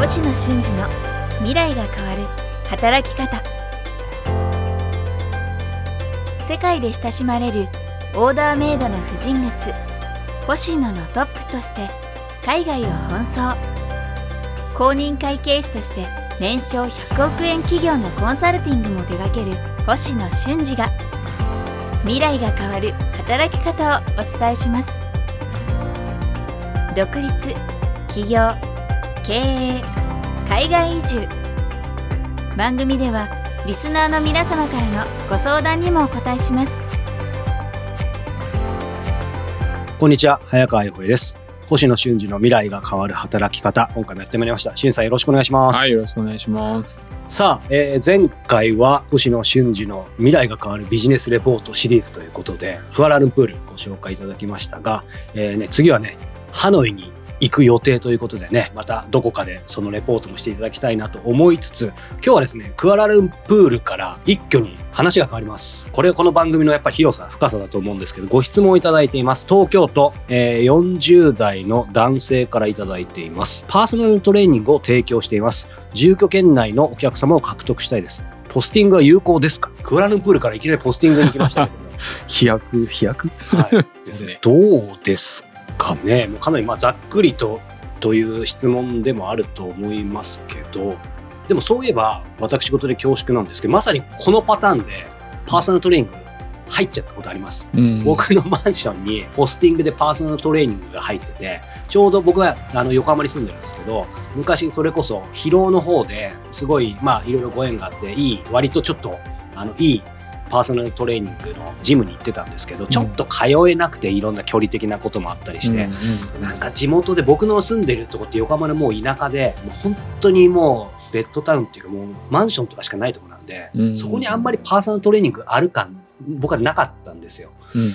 星野俊二の未来が変わる働き方。世界で親しまれるオーダーメイドの婦人靴星野のトップとして海外を奔走。公認会計士として年商100億円企業のコンサルティングも手掛ける星野俊二が未来が変わる働き方をお伝えします。独立起業経営海外移住。番組ではリスナーの皆様からのご相談にもお答えします。こんにちは。早川洋平です。星野俊二の未来が変わる働き方今回もやってまいりました。俊さんよろしくお願いします。はい、よろしくお願いします。さあ、えー前回は星野俊二の未来が変わるビジネスレポートシリーズということでクアラルンプールご紹介いただきましたが、えーね、次はねハノイに行く予定ということでねまたどこかでそのレポートもしていただきたいなと思いつつ今日はですねクアラルンプールから一挙に話が変わります。これこの番組のやっぱ広さ深さだと思うんですけどご質問をいただいています。東京都、えー40代の男性からいただいています。パーソナルトレーニングを提供しています。住居圏内のお客様を獲得したいです。ポスティングは有効ですか？クアラルンプールからいきなりポスティングに来ましたけども 飛躍、飛躍？はい、ですね。どうですか？ねもうかなりまあざっくりとという質問でもあると思いますけどでもそういえば私事で恐縮なんですけどまさにこのパターンでパーソナルトレーニング入っちゃったことあります、うん。僕のマンションにポスティングでパーソナルトレーニングが入っててちょうど僕はあの横浜に住んでるんですけど昔それこそ疲労の方ですごいまあいろいろご縁があっていい割とちょっとあのいいパーソナルトレーニングのジムに行ってたんですけど、ちょっと通えなくていろんな距離的なこともあったりして、うんなんか地元で僕の住んでるとこって横浜のもう田舎でもう本当にもうベッドタウンっていうかもうマンションとかしかないとこなんで、うんそこにあんまりパーソナルトレーニングある感僕はなかったんですよ。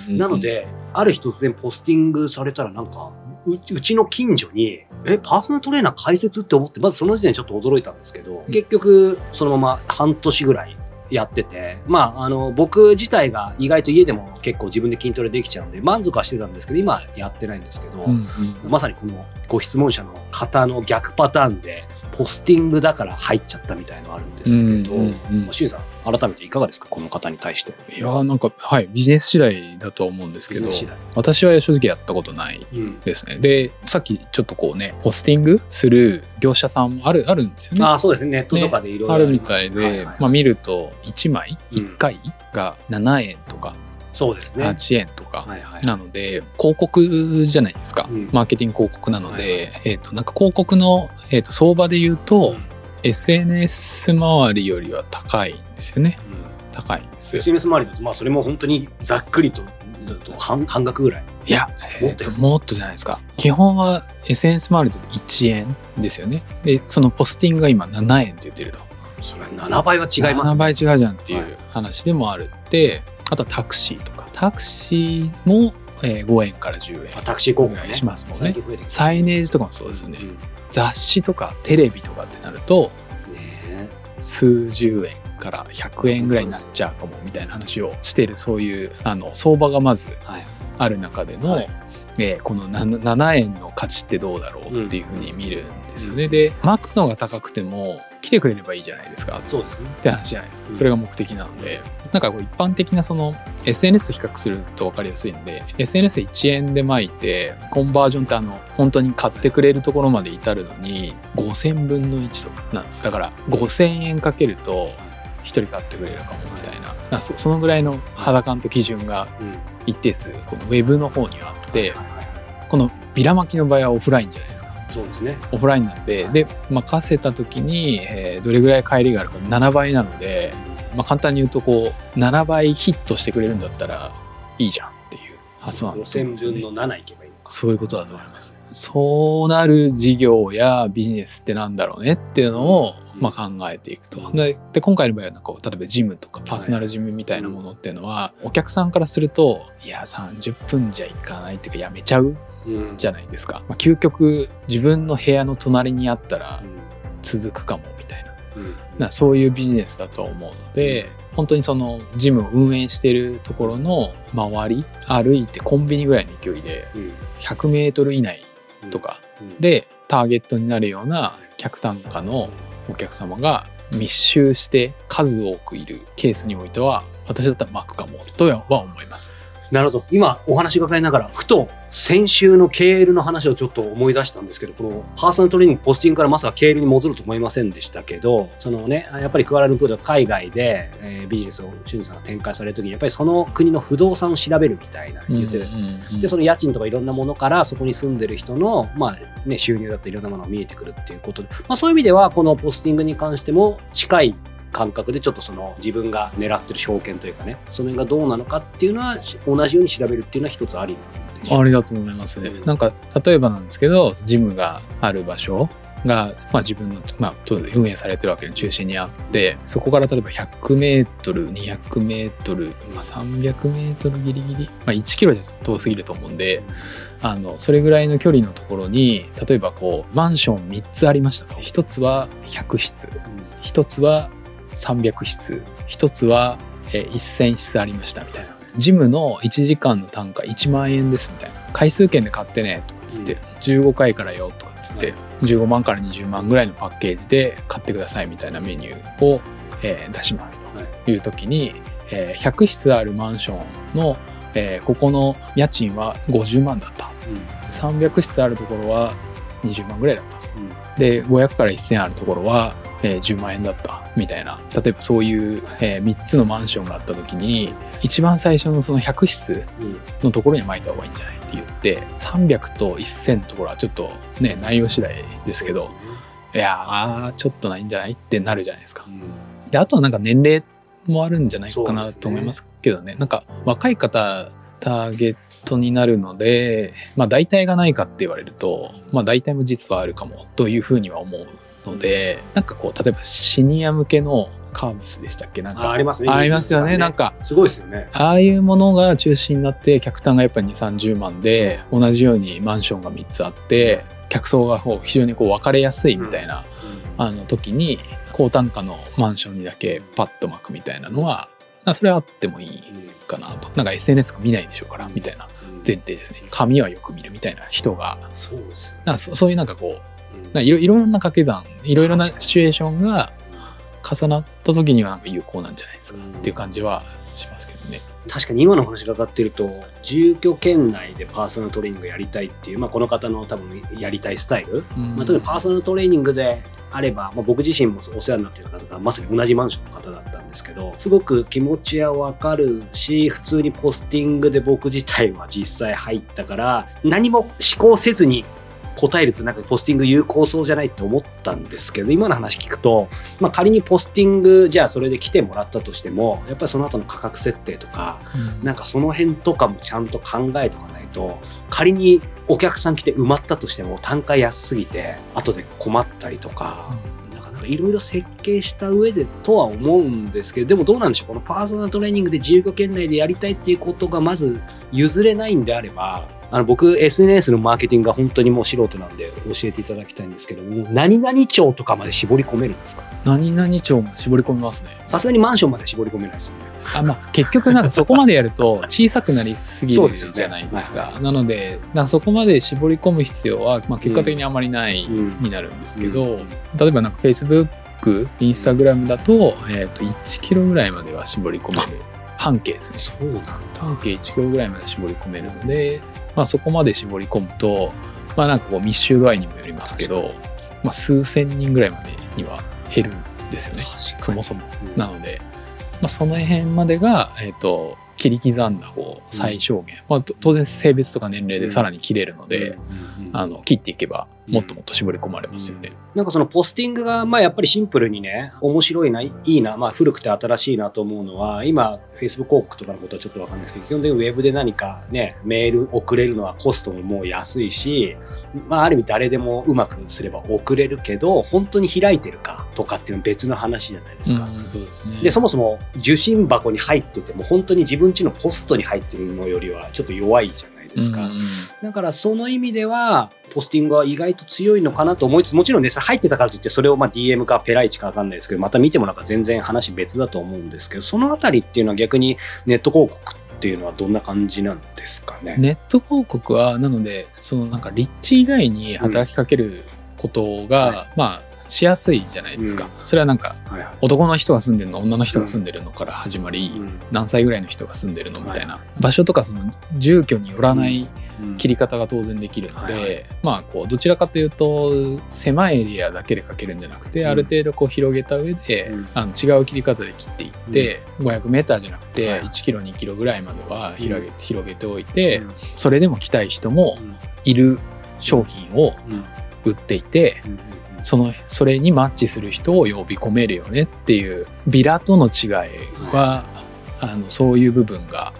なの、である日突然ポスティングされたらなんかううちの近所にえパーソナルトレーナー開設って思ってまずその時点でちょっと驚いたんですけどうん。結局そのまま半年ぐらいやっててまああの僕自体が意外と家でも結構自分で筋トレできちゃうんで満足はしてたんですけど今はやってないんですけど、うんうん。まさにこのご質問者の方の逆パターンでポスティングだから入っちゃったみたいのあるんですけど、うんうんうん。まあしゅんさん改めていかがですかこの方に対して。いやーなんか、はい、ビジネス次第だとは思うんですけど、私は正直やったことないうんですね。で、さっきちょっとこうね、ポスティングする業者さんもある、あるんですよね。ああそうですねネットとかでいろいろあるみたいで、はいはいまあ見ると1枚うん1回が7円とかそうですね。8円とかはいはい。なので広告じゃないですか、うんマーケティング広告なので、はいはいえー、となんか広告の、えー、と相場で言うと、うん SNS 周りよりは高いんですよね。うん。高いんです。よ SNS 周りだとまあそれも本当にざっくりと半半額ぐらい。いや、えー、もっともっとじゃないですか。基本は SNS 周りで1円ですよね。でそのポスティングが今7円って言ってると。それ7倍は違います、7倍違うじゃんっていはい。う話でもあるって、あとはタクシーとか。タクシーも、えー5円から10円あタクシー広告ね。しますもんね。サイネージとかもそうですよね、ん雑誌とかテレビとかってなるとね数十円から100円ぐらいになっちゃうかもみたいな話をしてるそういうあの相場がまずはい。ある中での、はいえーこの 7, 7円の価値ってどうだろうっていうふうに見るんですよね。で巻くのが高くても来てくれればいいじゃないですか。そうですね。って話じゃないですか。うん。それが目的なので。なんかこう一般的なその SNS と比較すると分かりやすいんで SNS で1円で巻いてコンバージョンってあの本当に買ってくれるところまで至るのに5000分の1とかなんです。だから5000円かけると1人買ってくれるかもみたいな。そそのぐらいの肌感と基準がうん。一定数このウェブの方にはあってこのビラ巻きの場合はオフラインじゃないですかそうですね。オフラインなんでで任せた時に、えーどれぐらい帰りがあるか7倍なのでまあ、簡単に言うとこう7倍ヒットしてくれるんだったらいいじゃんっていう発想なんですよね5000分の7いけば。そういうことだと思います。そうなる事業やビジネスってなんだろうねっていうのを、うんまあ、考えていくと。でで今回の場合はなんかこう例えばジムとかパーソナルジムみたいなものっていうのは、お客さんからするといや30分じゃいかないっていうかやめちゃううんじゃないですか。まあ、究極自分の部屋の隣にあったらうん続くかもみたいな。うんなそういうビジネスだと思うので、本当にそのジムを運営しているところの周り歩いてコンビニぐらいの勢いでうん100メートル以内とかうんでターゲットになるようなキ客単価のお客様が密集して数多くいるケースにおいては私だったら巻くかもとは思います。なるほど。今お話伺いながら、ふと先週の KL の話をちょっと思い出したんですけど、このパーソナルトレーニング、ポスティングからまさか KL に戻ると思いませんでしたけど、そのね、やっぱりクアラルンプール海外で、えービジネスを俊さんが展開されるときに、やっぱりその国の不動産を調べるみたいな言ってですね。うんうんうんで、その家賃とかいろんなものから、そこに住んでる人の、まあね、収入だったりいろんなものが見えてくるっていうことで、まあそういう意味では、このポスティングに関しても近い感覚でちょっとその自分が狙ってる証券というかね、その辺がどうなのかっていうのは、し同じように調べるっていうのは一つありありだと思いますね。なんか例えばなんですけどジムがある場所が、まあ、自分の、まあ、運営されてるわけの中心にあってそこから例えば 100m200m、まあ、300m ギリギリ、まあ、1キロです遠すぎると思うんであのそれぐらいの距離のところに例えばこうマンション3つありましたと。1つは100室。1つは300室。1つは、えー1000室ありましたみたいな。ジムの1時間の単価1万円ですみたいな。回数券で買ってねとかっつって、15回からよとかっつって、15万から20万ぐらいのパッケージで買ってくださいみたいなメニューを、えー出しますとい。う時に、えー100室あるマンションの、えーここの家賃は50万だった。300室あるところは20万ぐらいだった。とで500から1000あるところは、えー10万円だったみたいな。例えばそういう、え3つのマンションがあった時に一番最初のその100室のところに巻いた方がいいんじゃないって言って300と1000のところはちょっとね内容次第ですけどいやーちょっとないんじゃないってなるじゃないですか。であとはなんか年齢もあるんじゃないかなと思いますけどね。なんか若い方ターゲットになるのでまあ大体がないかって言われるとまあ大体も実はあるかもというふうには思うのでなんかこう例えばシニア向けのカービスでしたっけ？なんか。あありますね。ありますよね。なんか。すごいですよね。ああいうものが中心になって客単がやっぱり2 3 0万で同じようにマンションが3つあって客層がこう非常にこう分かれやすいみたいな、あの時に高単価のマンションにだけパッと巻くみたいなのはまあそれはあってもいいかなと。なんか SNS が見ないでしょうからみたいな前提ですね。紙はよく見るみたいな人が。そうですよね。そそういうなんかこういろいろんな掛け算いろいろなシチュエーションが重なった時にはなんか有効なんじゃないですか。っていう感じはしますけどね。確かに今の話が上がってると住居圏内でパーソナルトレーニングやりたいっていう、まあ、この方の多分やりたいスタイル、まあ、特にパーソナルトレーニングであれば、まあ、僕自身もお世話になっていた方がまさに同じマンションの方だったんですけどすごく気持ちはわかるし普通にポスティングで僕自体は実際入ったから何も思考せずに答えるとなんかポスティング有効そうじゃないって思ったんですけど今の話聞くと、まあ、仮にポスティングじゃあそれで来てもらったとしてもやっぱりその後の価格設定とかなんかその辺とかもちゃんと考えとかないと仮にお客さん来て埋まったとしても単価安すぎて後で困ったりとか。なかなかいろいろ設計した上でとは思うんですけどでもどうなんでしょうこのパーソナルトレーニングで自由圏内でやりたいっていうことがまず譲れないんであればあの僕 SNS のマーケティングが本当にもう素人なんで教えていただきたいんですけども何々町とかまで絞り込めるんですか？何々町も絞り込みますね。さすがにマンションまで絞り込めないですよね。あまあ、結局なんかそこまでやると 小さくなりすぎるじゃないですか。なのでなそこまで絞り込む必要は、まあ、結果的にあまりないうんになるんですけど、うん例えばなんか Facebook、Instagram だと,、えー、と1キロぐらいまでは絞り込める半径ですね。そうなんだ。半径1キロぐらいまで絞り込めるので、まあ、そこまで絞り込むと、まあ、なんかこう密集度合いにもよりますけど、まあ、数千人ぐらいまでには減るんですよね。そもそも。うん。なので、まあ、その辺までが、えっと切り刻んだこう最小限、まあ、と当然性別とか年齢でさらに切れるので、あの切っていけばもっともっと絞り込まれますよね。なんかそのポスティングが、まあやっぱりシンプルにね、面白いな、いいな、まあ古くて新しいなと思うのは、今、Facebook 広告とかのことはちょっとわかんないですけど、基本的にウェブで何かね、メール送れるのはコストももう安いし、まあある意味誰でもうまくすれば送れるけど、本当に開いてるかとかっていうのは別の話じゃないですか。うんそうですねで、そもそも受信箱に入ってても、本当に自分家のポストに入ってるのよりはちょっと弱いじゃないですか。うんうんだからその意味では、ポスティングは意外と強いのかなと思いつつ、もちろんね、入ってたからといって、それをまあ DM かペライチかわかんないですけど、また見てもなんか全然話別だと思うんですけど、そのあたりっていうのは逆にネット広告っていうのはどんな感じなんですかね。ネット広告はなのでそのなんか立地以外に働きかけることが、はまあしやすいじゃないですか、うん。それはなんかはいはい。男の人が住んでるの女の人が住んでるのから始まり、うん。何歳ぐらいの人が住んでるのみたいな、は場所とかその住居によらないうん。切り方が当然できるので、はいはい。まあこうどちらかというと狭いエリアだけで描けるんじゃなくて、うん。ある程度こう広げた上で、うん。あの違う切り方で切っていって、500メーターじゃなくてはい1キロ2キロぐらいまでは広げて,、広げておいて、うん。それでも来たい人もうん。いる商品をうん。売っていて、うんそのそれにマッチする人を呼び込めるよねっていうビラとの違いは、あのそういう部分が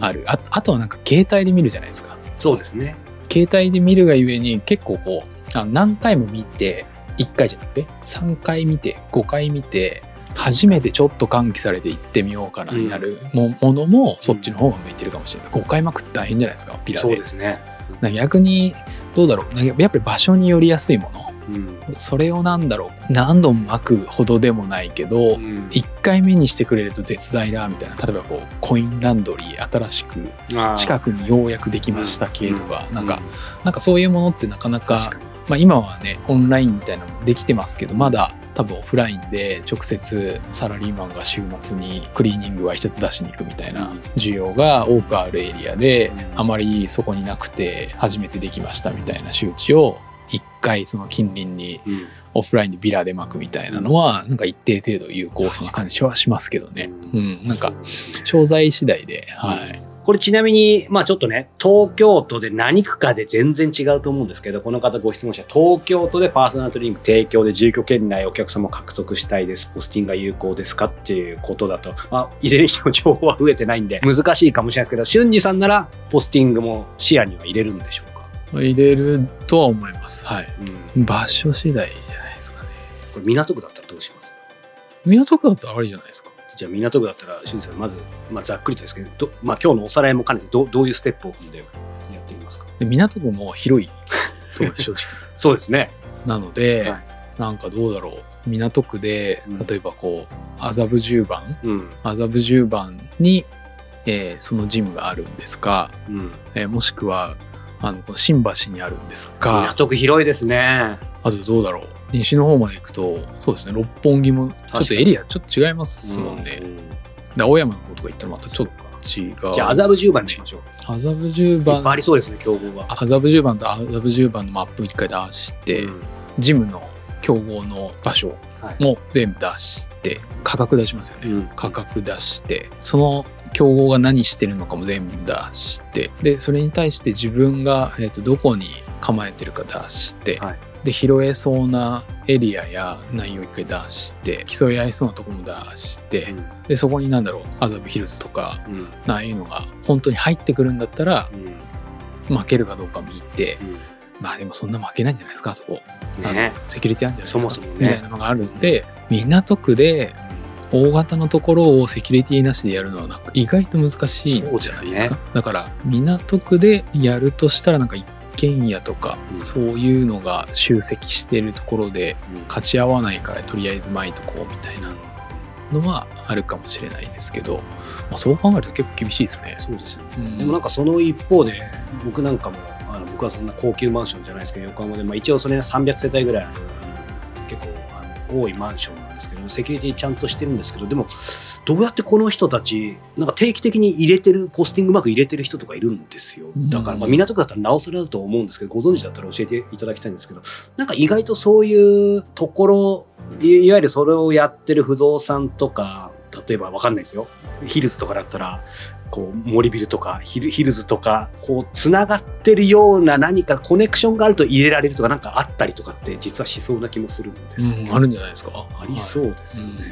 ある。ああとはなんか携帯で見るじゃないですか。そうですね。携帯で見るがゆえに結構こうあ何回も見て1回じゃなくて3回見て5回見て初めてちょっと喚起されて行ってみようかなになるも,、ものもそっちの方が向いてるかもしれない。5回まくって大変じゃないですかビラそうでですね。逆にどうだろう。やっぱり場所によりやすいものうん。それをなんだろう。何度も巻くほどでもないけど、うん。1回目にしてくれると絶大だみたいな。例えばこうコインランドリー新しく近くにようやくできました系とか、うなんか、なんかそういうものってなかなかまあ、今はねオンラインみたいなのもできてますけどまだ多分オフラインで直接サラリーマンが週末にクリーニングは一つ出しに行くみたいなうん。需要が多くあるエリアでうん。あまりそこになくて初めてできましたみたいな周知を一回その近隣にうん。オフラインでビラで巻くみたいなのはなんか一定程度有効そうな感じはしますけどね。うん、なんか商材次第で、はい。これちなみに、まあちょっとね、東京都で何区かで全然違うと思うんですけど、この方ご質問者、東京都でパーソナルトレーニング提供で住居圏内お客様を獲得したいです。ポスティングが有効ですかっていうことだと、まあ、いずれにしても情報は増えてないんで、難しいかもしれないですけど、俊二さんならポスティングも視野には入れるんでしょうか？入れるとは思います。はい。うん。場所次第じゃないですかね。これ港区だったらどうします？港区だったらありじゃないですか。じゃあ港区だったら、俊二さん、まず、まあざっくりとですけど、どまあ今日のおさらいも兼ねてど、どういうステップを踏んでやってみますか？で港区も広い。そうですね。なので、はいなんかどうだろう。港区でうん、例えばこう、麻布十番うん。麻布十番に、えーそのジムがあるんですか、うん。えーもしくは、あの、この新橋にあるんですか、港区広いですね。あとどうだろう。西の方まで行くと、そうですね、六本木も、ちょっとエリアちょっと違いますもんね。で青山の方とか行ったらまたちょっと違う。じゃあ麻布十番にしましょう。麻布十いっぱいあ番、りそうですね、競合が。麻布十番と麻布十番のマップ一回出して、うんジムの競合の場所はいも全部出して、価格出しますよね。うん価格出して、その競合が何してるのかも全部出して、で、それに対して自分が、えー、とどこに構えてるか出して、はい。で、拾えそうなエリアや内容を一回出して、競い合いそうなとこも出して、で、そこになんだろう、麻布ヒルズとか、うん。うんああいうのが本当に入ってくるんだったら、うん。負けるかどうか見て、まあでもそんな負けないんじゃないですか、あそこ。うんねセキュリティあるんじゃないですか。そもそもね。みたいなのがあるんで、港区で大型のところをセキュリティなしでやるのはなんか意外と難しいんじゃないですか？そうだから港区でやるとしたらなんか一軒家とか、うんそういうのが集積してるところで勝ち合わないからとりあえず巻いとこうみたいなのはあるかもしれないですけど、まあ、そう考えると結構厳しいですね。そうですよね。うんでもなんかその一方で、僕なんかも、あの僕はそんな高級マンションじゃないですけど、横浜で、まあ、一応それが300世帯ぐらいある、結構あの多いマンションですけど、セキュリティちゃんとしてるんですけど、でも、どうやってこの人たち、なんか定期的に入れてる、ポスティングうまく入れてる人とかいるんですよ。だから、まあ、港区だったらなおさらだと思うんですけど、ご存知だったら教えていただきたいんですけど、なんか意外とそういうところ、いいわゆるそれをやってる不動産とか、例えばわかんないですよ。ヒルズとかだったら、こう、森ビルとかヒル、ヒルズとか、こう、つながってるような何かコネクションがあると入れられるとかなんかあったりとかって実はしそうな気もするんですうんあるんじゃないですか？ありそうですよね。はい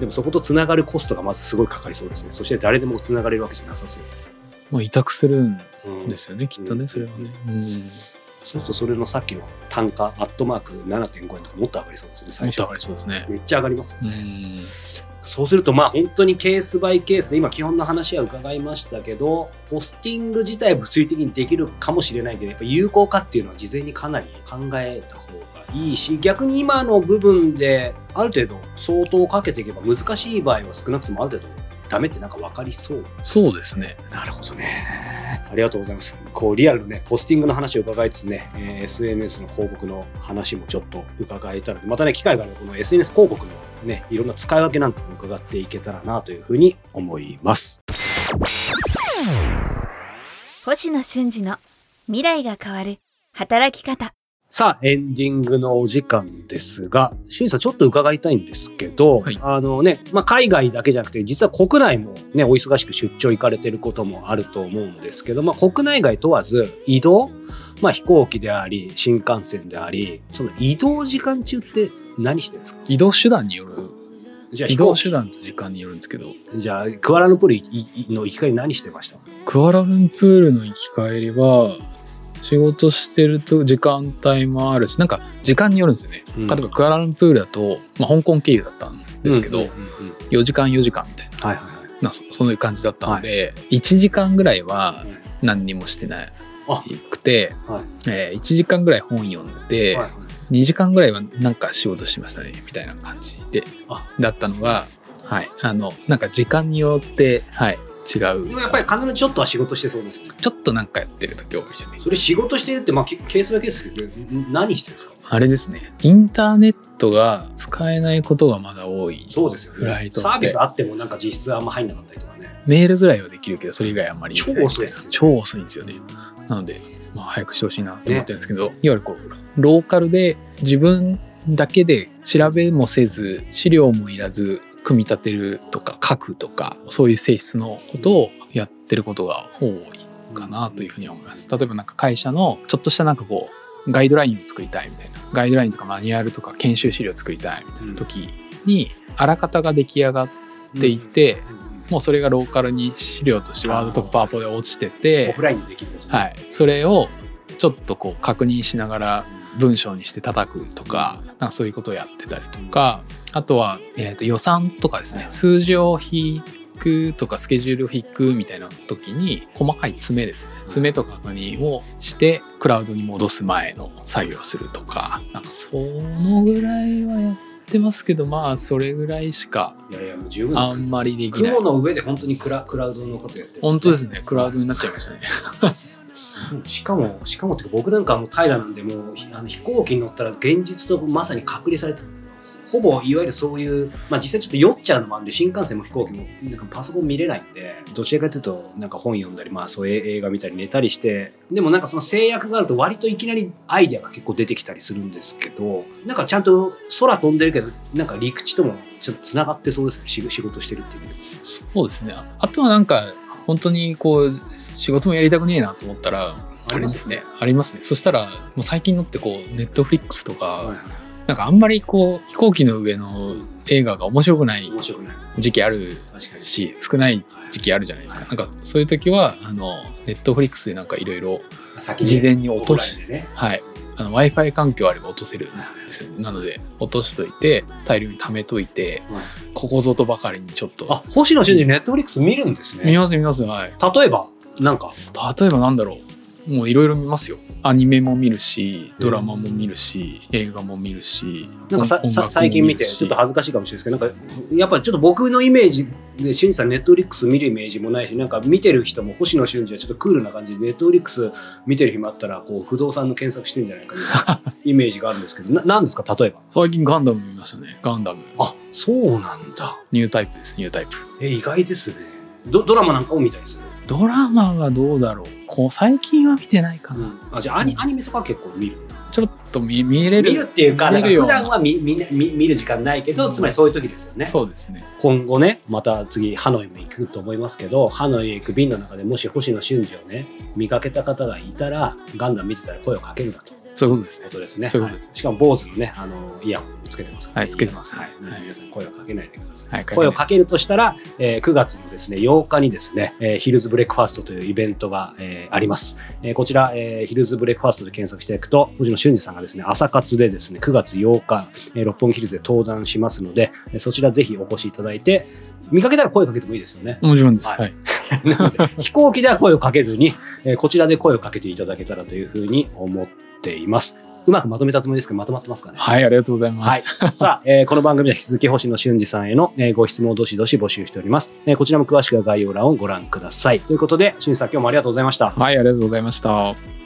でもそことつながるコストがまずすごいかかりそうですね。そして誰でもつながれるわけじゃなさそう。まあ、委託するんうんですよね、きっとね、それはね。うんそうするとそれのさっきの単価、アットマーク7.5円とかもっと上がりそうですね、最初もっと上がりそうですね。めっちゃ上がりますようね。んそうするとまあ本当にケースバイケースで今基本の話は伺いましたけどポスティング自体物理的にできるかもしれないけどやっぱ有効かっていうのは事前にかなり考えた方がいいし逆に今の部分である程度相当かけていけば難しい場合は少なくともある程度ダメってなんか分かりそうそうですね。なるほどね。ありがとうございます。こう、リアルのね、ポスティングの話を伺いつつね、えー SNS の広告の話もちょっと伺えたので、またね、機会があればこの SNS 広告のね、いろんな使い分けなんかも伺っていけたらなというふうに思います。星野俊二の未来が変わる働き方。さあ、エンディングのお時間ですが、しゅんさんちょっと伺いたいんですけど、はい。あのね、まあ、海外だけじゃなくて、実は国内もね、お忙しく出張行かれてることもあると思うんですけど、まあ、国内外問わず移動、まあ、飛行機であり、新幹線であり、その移動時間中って何してるんですか？移動手段による、じゃあ移動手段と時間によるんですけど、じゃあ、クアラルンプールの行き帰り何してました？クアラルンプールの行き帰りは、仕事してると時間帯もあるし、なんか時間によるんですよね。うん。例えばクアラルンプールだと、まあ、香港経由だったんですけど、うんうんうん4時間4時間みたいな、はいはいはい。なそそういう感じだったので、1時間ぐらいは何にもしてないあくて、はい。えー1時間ぐらい本読んで、はいはい。2時間ぐらいはなんか仕事してましたねみたいな感じであ。だったのが、はい、あのなんか時間によって、はい、違う。でもやっぱり必ずちょっとは仕事してそうですね。ちょっとなんかやってる時多いですね。それ仕事してるって、まあ、ケケースバイケースですけど、ん何してるんですか？あれですね。インターネットが使えないことがまだ多い。そうですよね。フライトサービスあってもなんか実質あんま入んなかったりとかね。メールぐらいはできるけどそれ以外あんまり超遅いです超遅いんですよね。なので、まあ、早くしてほしいなと思ってるんですけど、いわゆるこうローカルで自分だけで調べもせず資料もいらず組み立てるとか書くとかそういう性質のことをやってることが多いかなというふうに思います。例えばなんか会社のちょっとしたなんかこうガイドラインを作りたいみたいなガイドラインとかマニュアルとか研修資料を作りたいみたいな時にあらかたが出来上がっていて、もうそれがローカルに資料としてワードとかパワポで落ちてオてフ、ラインでできる。ねはい、それをちょっとこう確認しながら文章にして叩くとかなんかそういうことをやってたりとかあとは、えー、と予算とかですね。数字を引くとかスケジュールを引くみたいな時に細かい詰めですよね。詰めとか確認をしてクラウドに戻す前の作業をするとか。なんかそのぐらいはやってますけどまあそれぐらいしかいやいや、もう十分あんまりできない。雲の上で本当にクラクラウドのことやってるん本当ですね。クラウドになっちゃいましたね。う んしかも、しかもって僕なんかもう平なんで、もうひあの飛行機に乗ったら現実とまさに隔離されて、ほぼいわゆるそういう、まあ実際ちょっと酔っちゃうのもあるんで、新幹線も飛行機もなんかパソコン見れないんで、どちらかというと、なんか本読んだり、まあそういう映画見たり寝たりして、でもなんかその制約があると割といきなりアイデアが結構出てきたりするんですけど、なんかちゃんと空飛んでるけど、なんか陸地ともちょっと繋がってそうですね、仕仕事してるっていう意味でそうですね。あとはなんか、本当にこう、仕事もやりたくねえなと思ったら、あれですね。ありますね。そしたら、もう最近のってこう、ネットフリックスとか、はいなんかあんまりこう、飛行機の上の映画が面白くない。時期ある。し、少ない時期あるじゃないですか。なんかそういう時は、あの、ネットフリックスでなんかいろいろ、事前に落とし。はい。あの Wi-Fi 環境あれば落とせるんですよ。なので、落としといて、大量に貯めといて、ここぞとばかりにちょっと。あ、星野俊二ネットフリックス見るんですね。見ます見ます。はい。例えば、なんか、例えばなんだろうもういろいろ見ますよアニメも見るしドラマも見るし、映画も見るしなんかささ最近見て、ちょっと恥ずかしいかもしれないですけど、なんか、やっぱりちょっと僕のイメージで、俊二さんネットフリックス見るイメージもないし、なんか見てる人も星野俊二はちょっとクールな感じで、ネットフリックス見てる暇あったら、こう、不動産の検索してんじゃないかみたいな イメージがあるんですけど、ななんですか、例えば？最近ガンダム見ましたねガンダムあ、そうなんだ。ニュータイプですニュータイプえ、意外ですね。ドドラマなんかも見たりする？ドラマはどうだろうこう最近は見てないかな、あ、じゃあアニアニメとか結構見る。ちょっと見見れる。見るっていうか、見普段は見見見見る時間ないけど、つまりそういう時ですよね。そうですね。今後ね、また次、ハノイも行くと思いますけど、ハノイへ行く便の中でもし星野俊二をね、見かけた方がいたら、ガンダム見てたら声をかけるなとそういうことですねことですね。そういうことですはいしかも、坊主のね、あの、イヤホンをつけてますから、はいつけてますはい。はい皆さん声をかけないでください。はい声をかけるとしたら、えー9月のですね、8日にですね、えーヒルズブレックファーストというイベントが、えーあります。えーこちら、えーヒルズブレックファーストで検索していくと、星野俊二さんがですね、朝活でですね、9月8日、えー六本木ヒルズで登壇しますので、えーそちらぜひお越しいただいて、見かけたら声かけてもいいですよね。もちろんですははいい、なので飛行機では声をかけずに、えーこちらで声をかけていただけたらというふうに思っています。うまくまとめたつもりですけど、まとまってますかね？はい、ありがとうございます。はい。さあ、えーこの番組では引き続き星野俊二さんへの、えーご質問をどしどし募集しております。えーこちらも詳しくは概要欄をご覧ください。ということで、俊二さん今日もありがとうございました。はい、ありがとうございました。